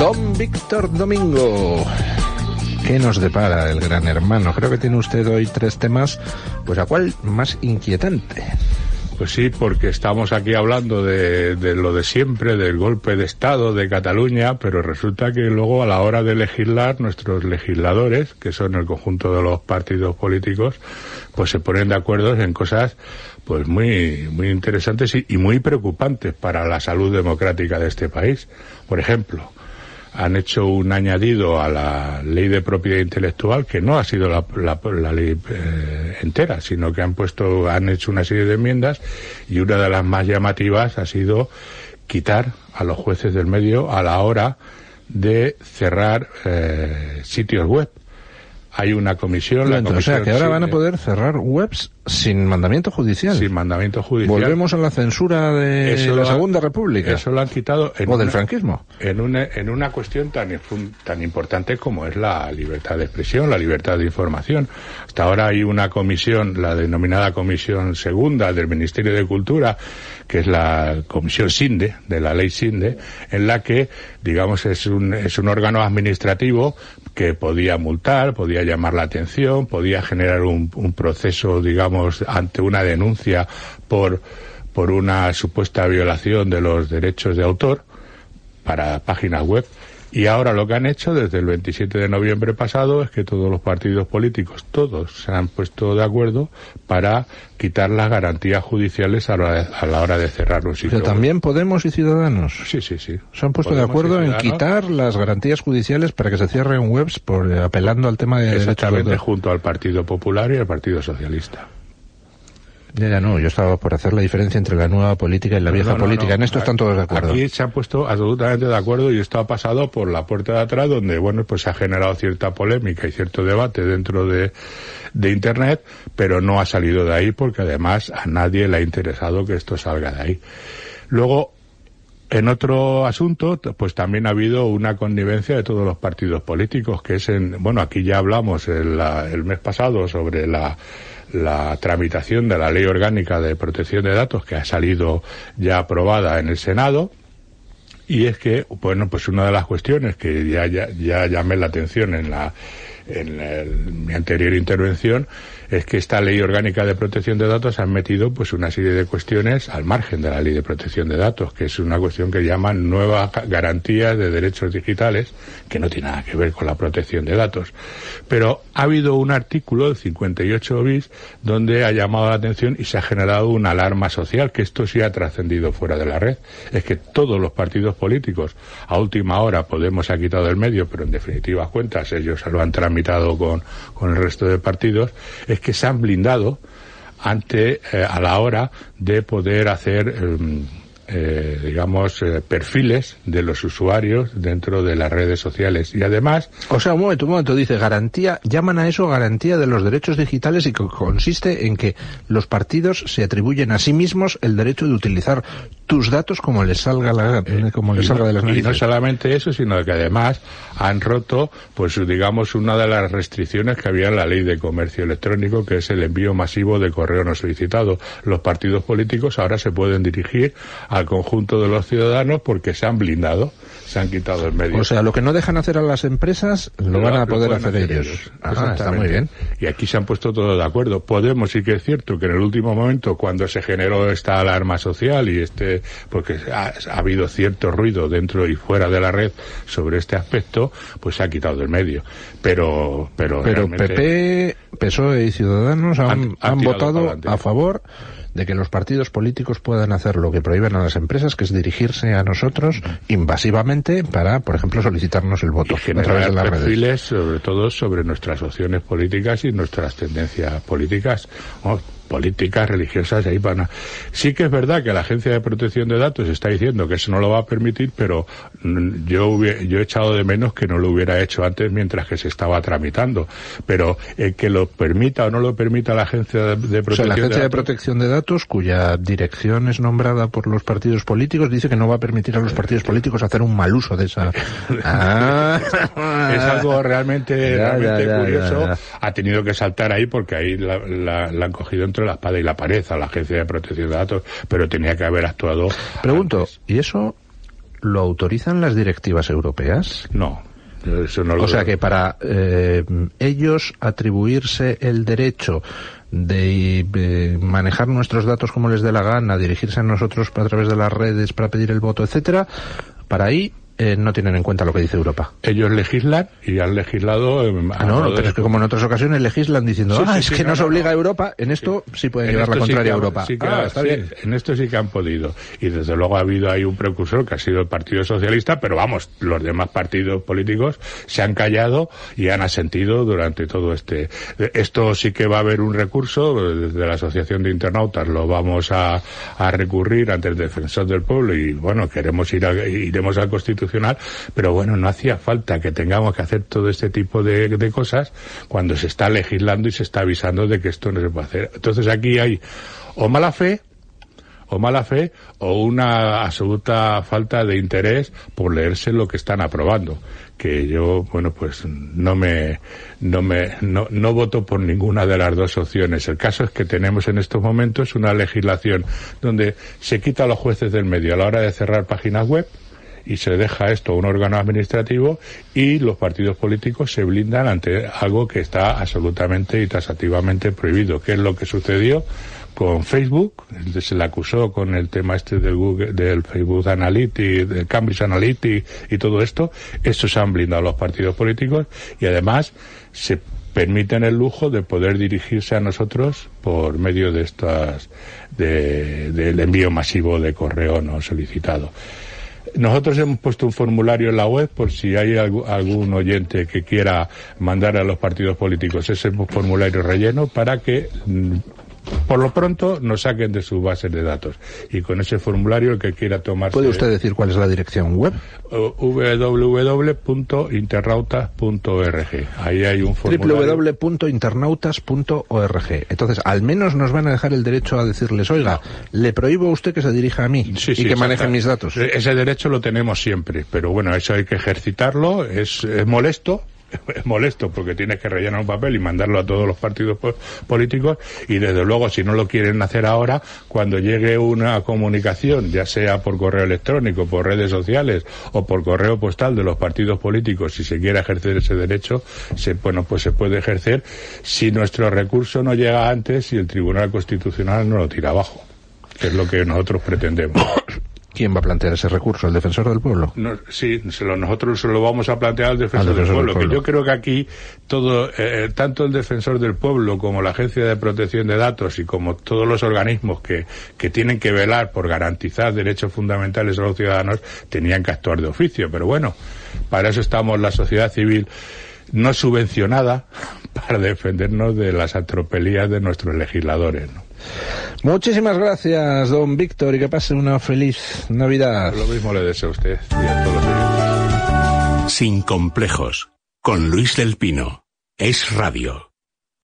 Don Víctor Domingo. ¿Qué nos depara el gran hermano? Creo que tiene usted hoy tres temas, pues a cuál más inquietante. Pues sí, porque estamos aquí hablando de, de, lo de siempre, del golpe de Estado de Cataluña, pero resulta que luego a la hora de legislar, nuestros legisladores, que son el conjunto de los partidos políticos, pues se ponen de acuerdo en cosas pues muy, muy interesantes y, y muy preocupantes para la salud democrática de este país. Por ejemplo, han hecho un añadido a la ley de propiedad intelectual que no ha sido la, la, la ley eh, entera, sino que han puesto, han hecho una serie de enmiendas y una de las más llamativas ha sido quitar a los jueces del medio a la hora de cerrar eh, sitios web. Hay una comisión, la comisión o sea, que ahora van a poder cerrar webs sin mandamiento judicial. Sin mandamiento judicial. Volvemos a la censura de Eso la ha- Segunda República. Eso lo han quitado en o del franquismo. en una, en una cuestión tan, tan importante como es la libertad de expresión, la libertad de información. Hasta ahora hay una comisión, la denominada Comisión Segunda del Ministerio de Cultura, que es la Comisión SINDE, de la ley SINDE, en la que, digamos, es un, es un órgano administrativo que podía multar, podía llamar la atención, podía generar un, un proceso, digamos, ante una denuncia por, por una supuesta violación de los derechos de autor para páginas web. Y ahora lo que han hecho desde el 27 de noviembre pasado es que todos los partidos políticos, todos, se han puesto de acuerdo para quitar las garantías judiciales a la, a la hora de cerrar un sitio. Pero también Podemos y Ciudadanos. Sí, sí, sí. Se han puesto de Podemos acuerdo en quitar las garantías judiciales para que se cierren webs por apelando al tema de derechos de Exactamente, junto al Partido Popular y al Partido Socialista. Ya, ya no, yo estaba por hacer la diferencia entre la nueva política y la vieja No, no, política. no. En esto están todos de acuerdo. Aquí se han puesto absolutamente de acuerdo y esto ha pasado por la puerta de atrás donde, bueno, pues se ha generado cierta polémica y cierto debate dentro de, de Internet, pero no ha salido de ahí porque además a nadie le ha interesado que esto salga de ahí. Luego, en otro asunto, pues también ha habido una connivencia de todos los partidos políticos, que es en, bueno, aquí ya hablamos el, el mes pasado sobre la, la tramitación de la ley orgánica de protección de datos que ha salido ya aprobada en el Senado. Y es que, bueno, pues una de las cuestiones que ya, ya, ya llamé la atención en la, en el- mi anterior intervención es que esta ley orgánica de protección de datos ha metido pues una serie de cuestiones al margen de la ley de protección de datos, que es una cuestión que llaman nuevas ga- garantías de derechos digitales, que no tiene nada que ver con la protección de datos. Pero ha habido un artículo, el 58 bis, donde ha llamado la atención y se ha generado una alarma social, que esto sí ha trascendido fuera de la red. Es que todos los partidos políticos, a última hora Podemos ha quitado del medio, pero en definitivas cuentas ellos lo han tramitado con, con el resto de partidos, es que se han blindado ante, eh, a la hora de poder hacer, eh, eh, digamos, eh, perfiles de los usuarios dentro de las redes sociales. Y además, O sea, un momento, un momento, dice garantía, llaman a eso garantía de los derechos digitales y que consiste en que los partidos se atribuyen a sí mismos el derecho de utilizar tus datos como les salga la, como les salga no- de las y no solamente eso, sino que además han roto, pues digamos, una de las restricciones que había en la ley de comercio electrónico, que es el envío masivo de correo no solicitado. Los partidos políticos ahora se pueden dirigir al conjunto de los ciudadanos porque se han blindado, se han quitado el medio. O sea, lo que no dejan hacer a las empresas lo van a poder hacer, ellos. Ah, está muy bien. Y aquí se han puesto todos de acuerdo. Podemos, sí que es cierto que en el último momento, cuando se generó esta alarma social y este, porque ha, ha habido cierto ruido dentro y fuera de la red sobre este aspecto, pues se ha quitado del medio. Pero, pero, Pero PP, PSOE y Ciudadanos han, Han- votado a favor de que los partidos políticos puedan hacer lo que prohíben a las empresas, que es dirigirse a nosotros invasivamente para, por ejemplo, solicitarnos el voto y generar las redes. sobre todo sobre nuestras opciones políticas y nuestras tendencias políticas. Políticas religiosas ahí van a... sí que es verdad que la agencia de protección de datos está diciendo que eso no lo va a permitir pero yo hubie- yo he echado de menos que no lo hubiera hecho antes mientras que se estaba tramitando pero el que lo permita o no lo permita la agencia de, de O sea, protección la Agencia de, datos, Protección de Datos, cuya dirección es nombrada por los partidos políticos, dice que no va a permitir a los partidos políticos hacer un mal uso de esa... Ah. es algo realmente, Ya, realmente ya, ya, curioso. Ha tenido que saltar ahí porque ahí la, la- la han cogido entre la espada y la pared a la Agencia de Protección de Datos, pero tenía que haber actuado. Pregunto, antes. ¿y eso lo autorizan las directivas europeas? No. Eso no lo O sea que para eh, ellos atribuirse el derecho de eh, manejar nuestros datos como les dé la gana, dirigirse a nosotros a través de las redes para pedir el voto, etcétera, para ahí eh, no tienen en cuenta lo que dice Europa. Ellos legislan y han legislado. eh, a Ah, no, pero de- es que como en otras ocasiones legislan diciendo, Sí, ah, sí, es sí, que no, nos no, obliga no. Europa, en esto sí pueden En llevar la contraria que a Europa. que- ah, está bien. En esto sí que han podido. Y desde luego ha habido ahí un precursor que ha sido el Partido Socialista, pero vamos, los demás partidos políticos se han callado y han asentido durante todo este. Esto sí que va a haber un recurso, desde la Asociación de Internautas lo vamos a, a recurrir ante el Defensor del Pueblo y bueno, queremos ir a- iremos al Constitucional, pero bueno, no hacía falta que tengamos que hacer todo este tipo de, de cosas cuando se está legislando y se está avisando de que esto no se puede hacer. Entonces aquí hay o mala fe o mala fe o una absoluta falta de interés por leerse lo que están aprobando que yo bueno pues no me no me no, no voto por ninguna de las dos opciones el caso es que tenemos en estos momentos una legislación donde se quita a los jueces del medio a la hora de cerrar páginas web y se deja esto a un órgano administrativo y los partidos políticos se blindan ante algo que está absolutamente y tasativamente prohibido, que es lo que sucedió con Facebook, se le acusó con el tema este del Google, del Facebook Analytics, del Cambridge Analytics y todo esto, estos han blindado los partidos políticos y además se permiten el lujo de poder dirigirse a nosotros por medio de estas de- del envío masivo de correo no solicitado. Nosotros hemos puesto un formulario en la web por si hay algún oyente que quiera mandar a los partidos políticos ese formulario relleno para que mm, por lo pronto nos saquen de sus bases de datos. Y con ese formulario el que quiera tomarse ¿Puede usted decir cuál es la dirección web? eh, www.internautas.org. Ahí hay un formulario. www.internautas.org. Entonces, al menos nos van a dejar el derecho a decirles, oiga, le prohíbo a usted que se dirija a mí Sí, y sí, que maneje mis datos. E- Ese derecho lo tenemos siempre, pero bueno, eso hay que ejercitarlo, es, es molesto. Es molesto porque tienes que rellenar un papel y mandarlo a todos los partidos po- políticos y desde luego si no lo quieren hacer ahora, cuando llegue una comunicación, ya sea por correo electrónico, por redes sociales o por correo postal de los partidos políticos, si se quiere ejercer ese derecho, se, bueno, pues se puede ejercer si nuestro recurso no llega antes y el Tribunal Constitucional no lo tira abajo, que es lo que nosotros pretendemos. ¿Quién va a plantear ese recurso? ¿El defensor del pueblo? No, sí, se lo- nosotros se lo vamos a plantear al defensor, Al defensor del, del pueblo, pueblo. que yo creo que aquí todo, eh, tanto el defensor del pueblo como la Agencia de Protección de Datos y como todos los organismos que, que tienen que velar por garantizar derechos fundamentales a los ciudadanos tenían que actuar de oficio. Pero bueno, para eso estamos la sociedad civil no subvencionada para defendernos de las atropelías de nuestros legisladores. ¿no? Muchísimas gracias, don Víctor, y que pase una feliz Navidad. Lo mismo le deseo a usted y a todos los. Sin complejos. Con Luis del Pino. Es radio.